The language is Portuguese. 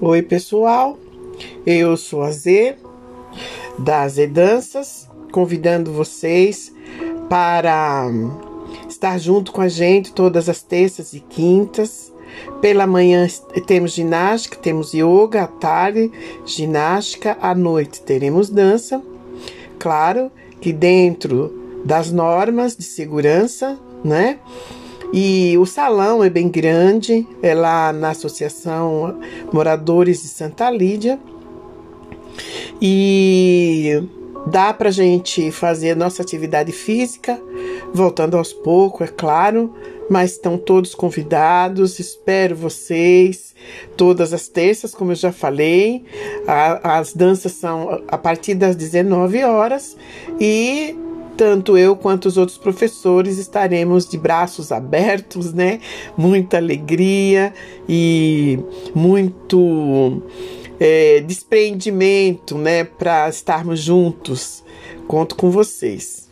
Oi, pessoal. Eu sou a Z da Z Danças, convidando vocês para estar junto com a gente todas as terças e quintas. Pela manhã temos ginástica, temos yoga, à tarde ginástica, à noite teremos dança. Claro que dentro das normas de segurança, né? E o salão é bem grande, é lá na Associação Moradores de Santa Lídia. E dá para gente fazer nossa atividade física, voltando aos poucos, é claro, mas estão todos convidados. Espero vocês todas as terças, como eu já falei. A, as danças são a partir das 19 horas e tanto eu quanto os outros professores estaremos de braços abertos, né? Muita alegria e muito é, desprendimento, né? Para estarmos juntos. Conto com vocês.